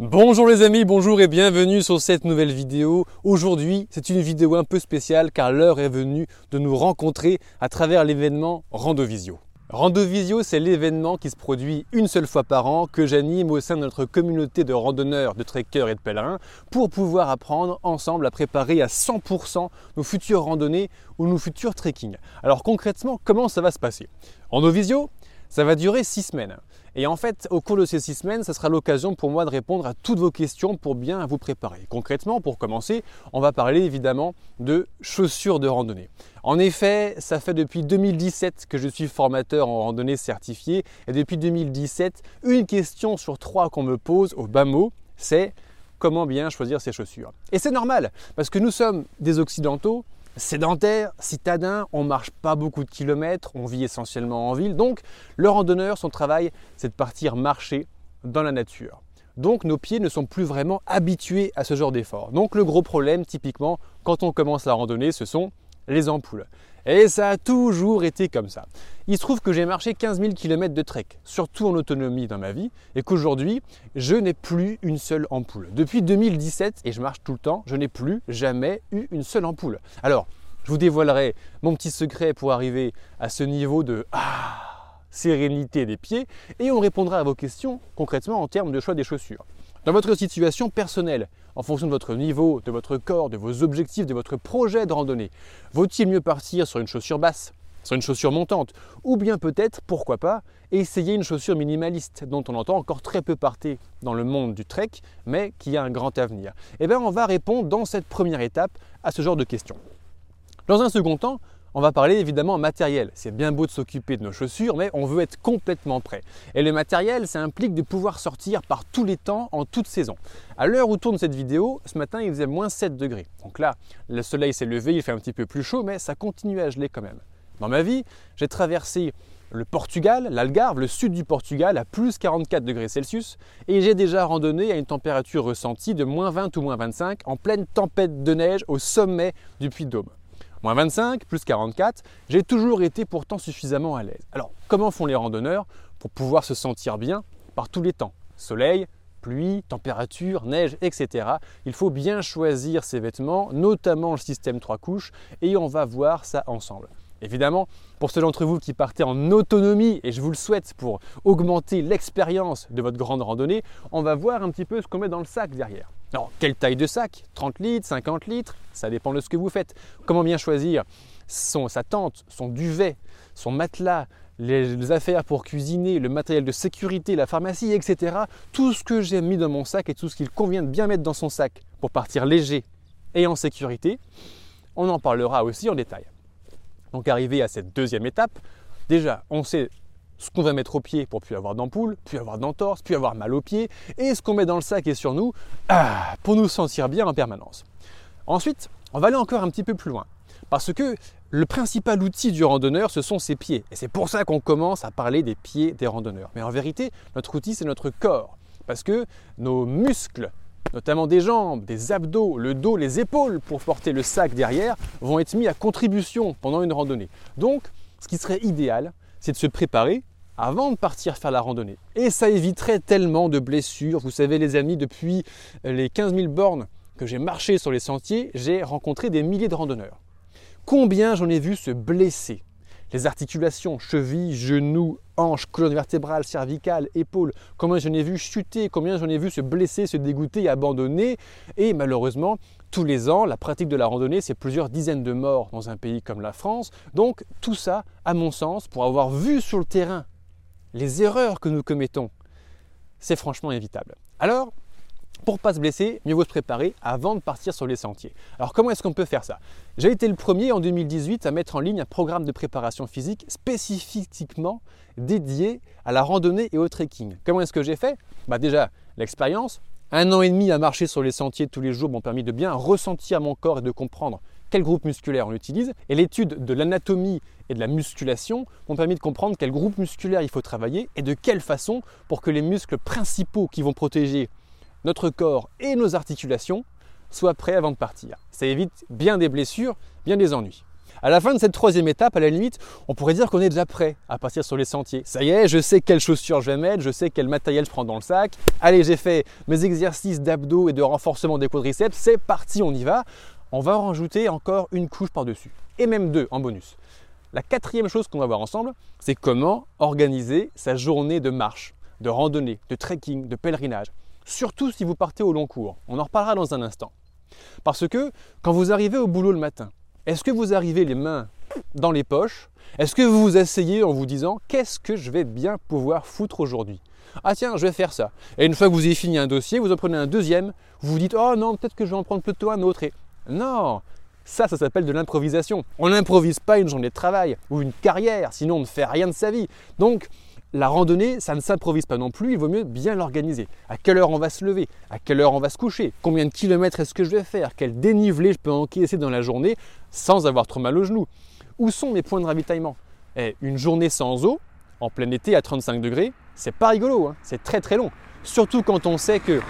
Bonjour les amis, bonjour et bienvenue sur cette nouvelle vidéo. Aujourd'hui, c'est une vidéo un peu spéciale car l'heure est venue de nous rencontrer à travers l'événement Randovisio. Randovisio, c'est l'événement qui se produit une seule fois par an que j'anime au sein de notre communauté de randonneurs, de trekkers et de pèlerins pour pouvoir apprendre ensemble à préparer à 100% nos futures randonnées ou nos futurs trekking. Alors concrètement, comment ça va se passer? Randovisio, ça va durer six semaines. Et en fait, au cours de ces six semaines, ce sera l'occasion pour moi de répondre à toutes vos questions pour bien vous préparer. Concrètement, pour commencer, on va parler évidemment de chaussures de randonnée. En effet, ça fait depuis 2017 que je suis formateur en randonnée certifié. Et depuis 2017, une question sur trois qu'on me pose au bas mot, c'est comment bien choisir ses chaussures. Et c'est normal, parce que nous sommes des Occidentaux, sédentaire, citadin, on marche pas beaucoup de kilomètres, on vit essentiellement en ville. Donc, le randonneur, son travail, c'est de partir marcher dans la nature. Donc, nos pieds ne sont plus vraiment habitués à ce genre d'effort. Donc, le gros problème, typiquement, quand on commence la randonnée, ce sont les ampoules. Et ça a toujours été comme ça. Il se trouve que j'ai marché 15 000 km de trek, surtout en autonomie dans ma vie, et qu'aujourd'hui, je n'ai plus une seule ampoule. Depuis 2017, et je marche tout le temps, je n'ai plus jamais eu une seule ampoule. Alors, je vous dévoilerai mon petit secret pour arriver à ce niveau de ah, sérénité des pieds, et on répondra à vos questions concrètement en termes de choix des chaussures. Dans votre situation personnelle, en fonction de votre niveau, de votre corps, de vos objectifs, de votre projet de randonnée, vaut-il mieux partir sur une chaussure basse, sur une chaussure montante, ou bien peut-être, pourquoi pas, essayer une chaussure minimaliste dont on entend encore très peu parler dans le monde du trek, mais qui a un grand avenir? Eh bien, on va répondre dans cette première étape à ce genre de questions. Dans un second temps, on va parler évidemment matériel. C'est bien beau de s'occuper de nos chaussures, mais on veut être complètement prêt. Et le matériel, ça implique de pouvoir sortir par tous les temps, en toute saison. À l'heure où tourne cette vidéo, ce matin, il faisait moins 7 degrés. Donc là, le soleil s'est levé, il fait un petit peu plus chaud, mais ça continue à geler quand même. Dans ma vie, j'ai traversé le Portugal, l'Algarve, le sud du Portugal à plus 44 degrés Celsius et j'ai déjà randonné à une température ressentie de moins 20 ou moins 25 en pleine tempête de neige au sommet du Puy de Dôme. Moins 25, plus 44, j'ai toujours été pourtant suffisamment à l'aise. Alors, comment font les randonneurs pour pouvoir se sentir bien par tous les temps? Soleil, pluie, température, neige, etc. Il faut bien choisir ses vêtements, notamment le système 3 couches, et on va voir ça ensemble. Évidemment, pour ceux d'entre vous qui partez en autonomie, et je vous le souhaite pour augmenter l'expérience de votre grande randonnée, on va voir un petit peu ce qu'on met dans le sac derrière. Alors, quelle taille de sac? 30 litres, 50 litres? Ça dépend de ce que vous faites. Comment bien choisir son, sa tente, son duvet, son matelas, les affaires pour cuisiner, le matériel de sécurité, la pharmacie, etc. Tout ce que j'ai mis dans mon sac et tout ce qu'il convient de bien mettre dans son sac pour partir léger et en sécurité, on en parlera aussi en détail. Donc arrivé à cette deuxième étape, déjà on sait ce qu'on va mettre au pied pour plus avoir d'ampoule, plus avoir d'entorse, plus avoir mal aux pieds, et ce qu'on met dans le sac et sur nous ah, pour nous sentir bien en permanence. Ensuite, on va aller encore un petit peu plus loin, parce que le principal outil du randonneur, ce sont ses pieds. Et c'est pour ça qu'on commence à parler des pieds des randonneurs. Mais en vérité, notre outil, c'est notre corps, parce que nos muscles, notamment des jambes, des abdos, le dos, les épaules pour porter le sac derrière, vont être mis à contribution pendant une randonnée. Donc, ce qui serait idéal, c'est de se préparer avant de partir faire la randonnée. Et ça éviterait tellement de blessures. Vous savez les amis, depuis les 15 000 bornes que j'ai marché sur les sentiers, j'ai rencontré des milliers de randonneurs. Combien j'en ai vu se blesser les articulations, chevilles, genoux, hanches, colonne vertébrale, cervicale, épaules, combien j'en ai vu chuter, combien j'en ai vu se blesser, se dégoûter, abandonner. Et malheureusement, tous les ans, la pratique de la randonnée, c'est plusieurs dizaines de morts dans un pays comme la France. Donc tout ça, à mon sens, pour avoir vu sur le terrain les erreurs que nous commettons, c'est franchement évitable. Alors, pour pas se blesser, mieux vaut se préparer avant de partir sur les sentiers. Alors comment est-ce qu'on peut faire ça? J'ai été le premier en 2018 à mettre en ligne un programme de préparation physique spécifiquement dédié à la randonnée et au trekking. Comment est-ce que j'ai fait? Bah Déjà, l'expérience. Un an et demi à marcher sur les sentiers tous les jours m'ont permis de bien ressentir mon corps et de comprendre quel groupe musculaire on utilise. Et l'étude de l'anatomie et de la musculation m'ont permis de comprendre quel groupe musculaire il faut travailler et de quelle façon pour que les muscles principaux qui vont protéger notre corps et nos articulations soient prêts avant de partir. Ça évite bien des blessures, bien des ennuis. À la fin de cette troisième étape, à la limite, on pourrait dire qu'on est déjà prêt à partir sur les sentiers. Ça y est, je sais quelles chaussures je vais mettre, je sais quel matériel je prends dans le sac. Allez, j'ai fait mes exercices d'abdos et de renforcement des quadriceps, c'est parti, on y va. On va en rajouter encore une couche par-dessus, et même deux en bonus. La quatrième chose qu'on va voir ensemble, c'est comment organiser sa journée de marche, de randonnée, de trekking, de pèlerinage. Surtout si vous partez au long cours. On en reparlera dans un instant. Parce que quand vous arrivez au boulot le matin, est-ce que vous arrivez les mains dans les poches? Est-ce que vous vous asseyez en vous disant qu'est-ce que je vais bien pouvoir foutre aujourd'hui? Ah tiens, je vais faire ça. Et une fois que vous avez fini un dossier, vous en prenez un deuxième, vous vous dites oh non, peut-être que je vais en prendre plutôt un autre. Et non, ça, ça s'appelle de l'improvisation. On n'improvise pas une journée de travail ou une carrière, sinon on ne fait rien de sa vie. Donc, la randonnée, ça ne s'improvise pas non plus, il vaut mieux bien l'organiser. À quelle heure on va se lever? À quelle heure on va se coucher? Combien de kilomètres est-ce que je vais faire? Quel dénivelé je peux encaisser dans la journée sans avoir trop mal aux genoux Où sont mes points de ravitaillement? Eh, Une journée sans eau, en plein été à 35 degrés, c'est pas rigolo, hein. c'est très très long. Surtout quand on sait que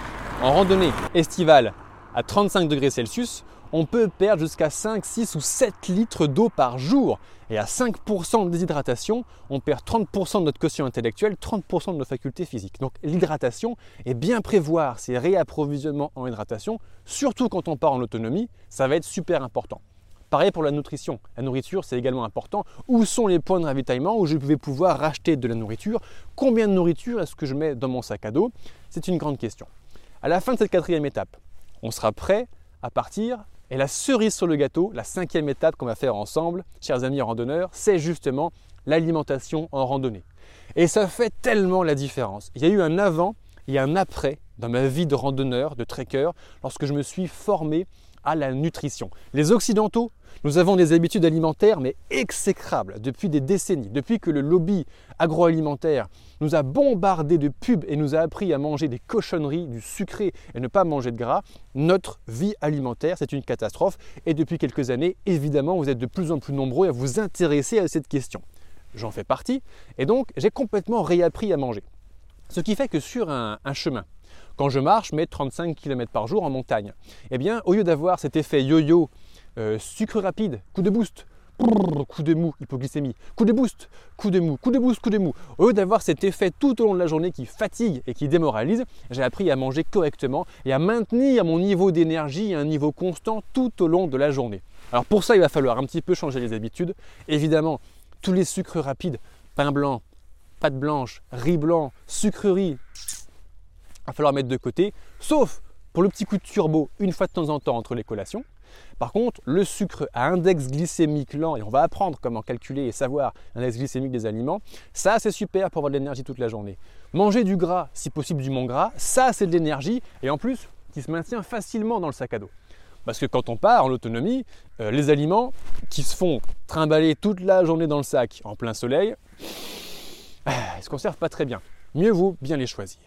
en randonnée estivale à 35 degrés Celsius, on peut perdre jusqu'à 5, 6 ou 7 litres d'eau par jour. Et à 5% de déshydratation, on perd 30% de notre quotient intellectuel, 30% de nos facultés physiques. Donc l'hydratation et bien prévoir ces réapprovisionnements en hydratation, surtout quand on part en autonomie, ça va être super important. Pareil pour la nutrition. La nourriture, c'est également important. Où sont les points de ravitaillement où je vais pouvoir racheter de la nourriture? Combien de nourriture est-ce que je mets dans mon sac à dos? C'est une grande question. À la fin de cette quatrième étape, on sera prêt à partir et la cerise sur le gâteau, la cinquième étape qu'on va faire ensemble, chers amis randonneurs, c'est justement l'alimentation en randonnée. Et ça fait tellement la différence. Il y a eu un avant et un après dans ma vie de randonneur, de trekker, lorsque je me suis formé à la nutrition. Les Occidentaux, nous avons des habitudes alimentaires mais exécrables depuis des décennies, depuis que le lobby agroalimentaire nous a bombardé de pubs et nous a appris à manger des cochonneries, du sucré et ne pas manger de gras. Notre vie alimentaire, c'est une catastrophe et depuis quelques années, évidemment, vous êtes de plus en plus nombreux à vous intéresser à cette question. J'en fais partie et donc j'ai complètement réappris à manger. Ce qui fait que sur un, un chemin, quand je marche, mais 35 km par jour en montagne, eh bien, au lieu d'avoir cet effet yo-yo, euh, sucre rapide, coup de boost, coup de mou, hypoglycémie, coup de boost, coup de mou, coup de boost, coup de mou. Au lieu d'avoir cet effet tout au long de la journée qui fatigue et qui démoralise, j'ai appris à manger correctement et à maintenir mon niveau d'énergie à un niveau constant tout au long de la journée. Alors pour ça, il va falloir un petit peu changer les habitudes. Évidemment, tous les sucres rapides, pain blanc, pâte blanche, riz blanc, sucrerie, va falloir mettre de côté, sauf pour le petit coup de turbo une fois de temps en temps entre les collations. Par contre, le sucre à index glycémique lent, et on va apprendre comment calculer et savoir l'index glycémique des aliments, ça c'est super pour avoir de l'énergie toute la journée. Manger du gras, si possible du mon gras, ça c'est de l'énergie, et en plus qui se maintient facilement dans le sac à dos. Parce que quand on part en autonomie, euh, les aliments qui se font trimballer toute la journée dans le sac en plein soleil, ils ne se conservent pas très bien. Mieux vaut bien les choisir.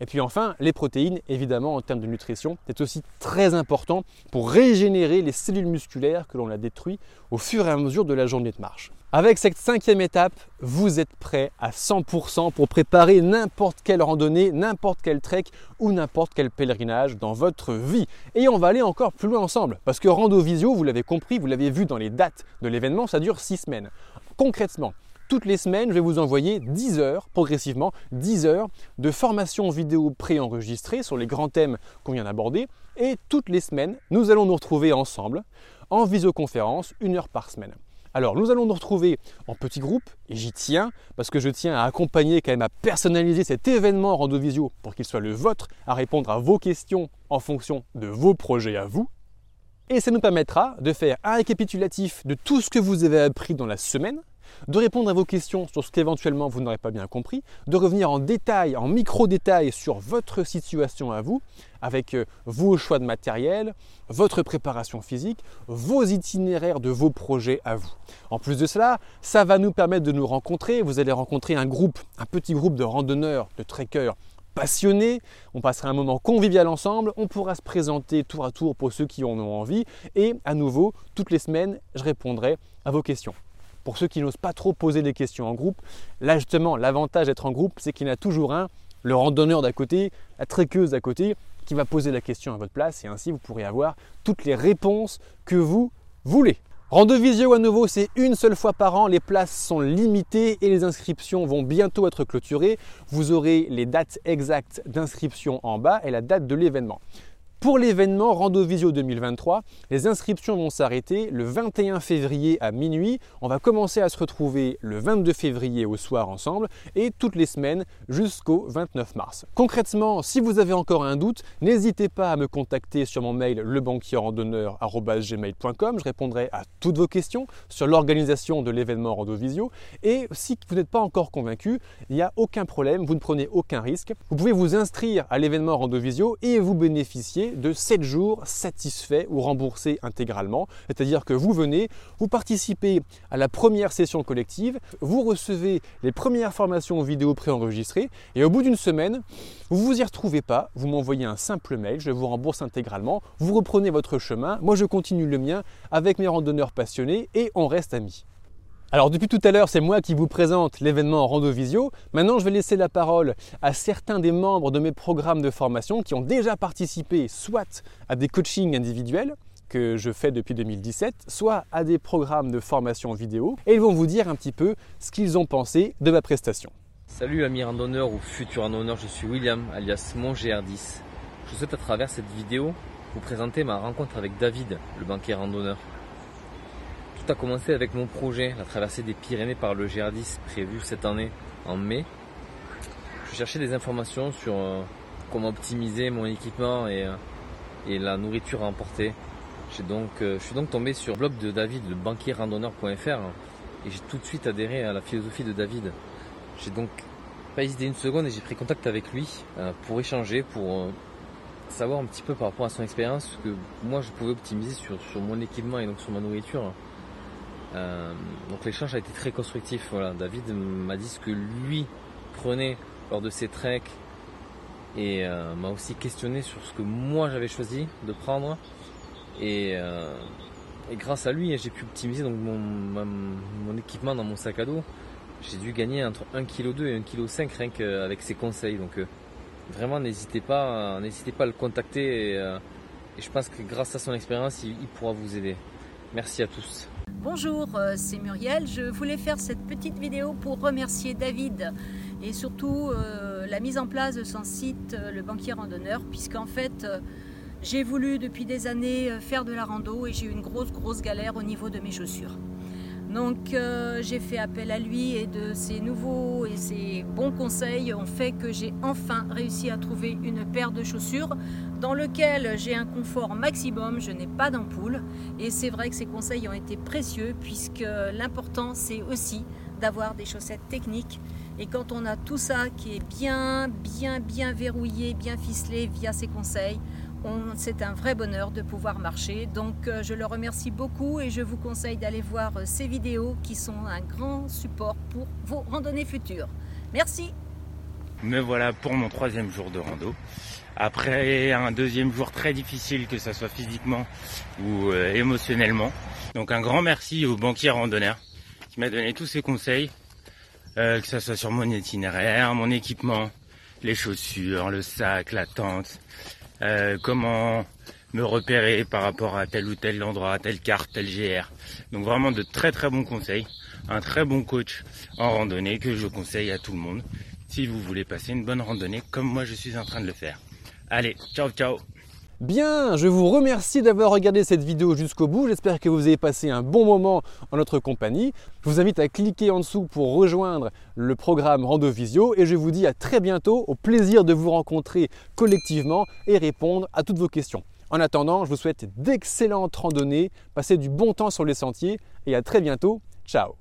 Et puis enfin, les protéines, évidemment, en termes de nutrition, c'est aussi très important pour régénérer les cellules musculaires que l'on a détruites au fur et à mesure de la journée de marche. Avec cette cinquième étape, vous êtes prêt à 100% pour préparer n'importe quelle randonnée, n'importe quel trek ou n'importe quel pèlerinage dans votre vie. Et on va aller encore plus loin ensemble, parce que Rando Visio, vous l'avez compris, vous l'avez vu dans les dates de l'événement, ça dure 6 semaines. Concrètement, toutes les semaines, je vais vous envoyer 10 heures, progressivement, 10 heures de formation vidéo préenregistrée sur les grands thèmes qu'on vient d'aborder. Et toutes les semaines, nous allons nous retrouver ensemble en visioconférence, une heure par semaine. Alors, nous allons nous retrouver en petits groupes, et j'y tiens, parce que je tiens à accompagner, quand même à personnaliser cet événement Rando Visio pour qu'il soit le vôtre, à répondre à vos questions en fonction de vos projets à vous. Et ça nous permettra de faire un récapitulatif de tout ce que vous avez appris dans la semaine, de répondre à vos questions sur ce qu'éventuellement vous n'aurez pas bien compris, de revenir en détail, en micro-détail sur votre situation à vous, avec euh, vos choix de matériel, votre préparation physique, vos itinéraires de vos projets à vous. En plus de cela, ça va nous permettre de nous rencontrer. Vous allez rencontrer un groupe, un petit groupe de randonneurs, de trekkers passionnés. On passera un moment convivial ensemble. On pourra se présenter tour à tour pour ceux qui en ont envie. Et à nouveau, toutes les semaines, je répondrai à vos questions. Pour ceux qui n'osent pas trop poser des questions en groupe, là justement, l'avantage d'être en groupe, c'est qu'il y en a toujours un, le randonneur d'à côté, la tréqueuse d'à côté, qui va poser la question à votre place et ainsi vous pourrez avoir toutes les réponses que vous voulez. Randovisio à nouveau, c'est une seule fois par an, les places sont limitées et les inscriptions vont bientôt être clôturées. Vous aurez les dates exactes d'inscription en bas et la date de l'événement. Pour l'événement Randovisio 2023, les inscriptions vont s'arrêter le 21 février à minuit. On va commencer à se retrouver le 22 février au soir ensemble et toutes les semaines jusqu'au 29 mars. Concrètement, si vous avez encore un doute, n'hésitez pas à me contacter sur mon mail lebanquierrandonneur.gmail.com. Je répondrai à toutes vos questions sur l'organisation de l'événement Randovisio. Et si vous n'êtes pas encore convaincu, il n'y a aucun problème, vous ne prenez aucun risque. Vous pouvez vous inscrire à l'événement Randovisio et vous bénéficier de 7 jours satisfaits ou remboursés intégralement. C'est-à-dire que vous venez, vous participez à la première session collective, vous recevez les premières formations vidéo préenregistrées et au bout d'une semaine, vous vous y retrouvez pas, vous m'envoyez un simple mail, je vous rembourse intégralement, vous reprenez votre chemin, moi je continue le mien avec mes randonneurs passionnés et on reste amis. Alors depuis tout à l'heure, c'est moi qui vous présente l'événement Randovisio. Maintenant, je vais laisser la parole à certains des membres de mes programmes de formation qui ont déjà participé soit à des coachings individuels que je fais depuis 2017, soit à des programmes de formation vidéo, et ils vont vous dire un petit peu ce qu'ils ont pensé de ma prestation. Salut amis randonneurs ou futurs randonneurs, je suis William alias mon GR10. Je souhaite à travers cette vidéo vous présenter ma rencontre avec David, le banquier randonneur. Tout a commencé avec mon projet, la traversée des Pyrénées par le GR10 prévu cette année en mai. Je cherchais des informations sur euh, comment optimiser mon équipement et, euh, la nourriture à emporter. Donc, euh, je suis donc tombé sur le blog de David, le banquierrandonneur.fr, et j'ai tout de suite adhéré à la philosophie de David. J'ai donc pas hésité une seconde et j'ai pris contact avec lui pour échanger, pour savoir un petit peu par rapport à son expérience ce que moi je pouvais optimiser sur mon équipement et donc sur ma nourriture. Euh, donc l'échange a été très constructif. Voilà, David m'a dit ce que lui prenait lors de ses treks et euh, m'a aussi questionné sur ce que moi j'avais choisi de prendre. Et, euh, grâce à lui, j'ai pu optimiser donc mon, équipement dans mon sac à dos. J'ai dû gagner entre 1,2 kg et 1,5 kg rien qu'avec ses conseils. Donc vraiment n'hésitez pas, n'hésitez pas à le contacter et, je pense que grâce à son expérience, il pourra vous aider. Merci à tous. Bonjour, euh, c'est Muriel. Je voulais faire cette petite vidéo pour remercier David et surtout euh, la mise en place de son site euh, Le Banquier Randonneur, puisqu'en fait, j'ai voulu depuis des années faire de la rando et j'ai eu une grosse, grosse galère au niveau de mes chaussures. Donc euh, j'ai fait appel à lui et de ses nouveaux et ses bons conseils ont fait que j'ai enfin réussi à trouver une paire de chaussures dans lequel j'ai un confort maximum, je n'ai pas d'ampoule. Et c'est vrai que ces conseils ont été précieux puisque l'important c'est aussi d'avoir des chaussettes techniques. Et quand on a tout ça qui est bien bien bien verrouillé, bien ficelé via ces conseils, c'est un vrai bonheur de pouvoir marcher. Donc euh, je le remercie beaucoup et je vous conseille d'aller voir euh, ces vidéos qui sont un grand support pour vos randonnées futures. Merci. Me voilà pour mon troisième jour de rando. Après un deuxième jour très difficile, que ce soit physiquement ou euh, émotionnellement. Donc un grand merci au banquier randonneur qui m'a donné tous ses conseils, que ce soit sur mon itinéraire, mon équipement, les chaussures, le sac, la tente, euh, comment me repérer par rapport à tel ou tel endroit, telle carte, tel GR. Donc vraiment de très très bons conseils, un très bon coach en randonnée que je conseille à tout le monde si vous voulez passer une bonne randonnée comme moi je suis en train de le faire. Allez, ciao ciao Bien, je vous remercie d'avoir regardé cette vidéo jusqu'au bout. J'espère que vous avez passé un bon moment en notre compagnie. Je vous invite à cliquer en dessous pour rejoindre le programme Rando Visio et je vous dis à très bientôt au plaisir de vous rencontrer collectivement et répondre à toutes vos questions. En attendant, je vous souhaite d'excellentes randonnées, passez du bon temps sur les sentiers et à très bientôt. Ciao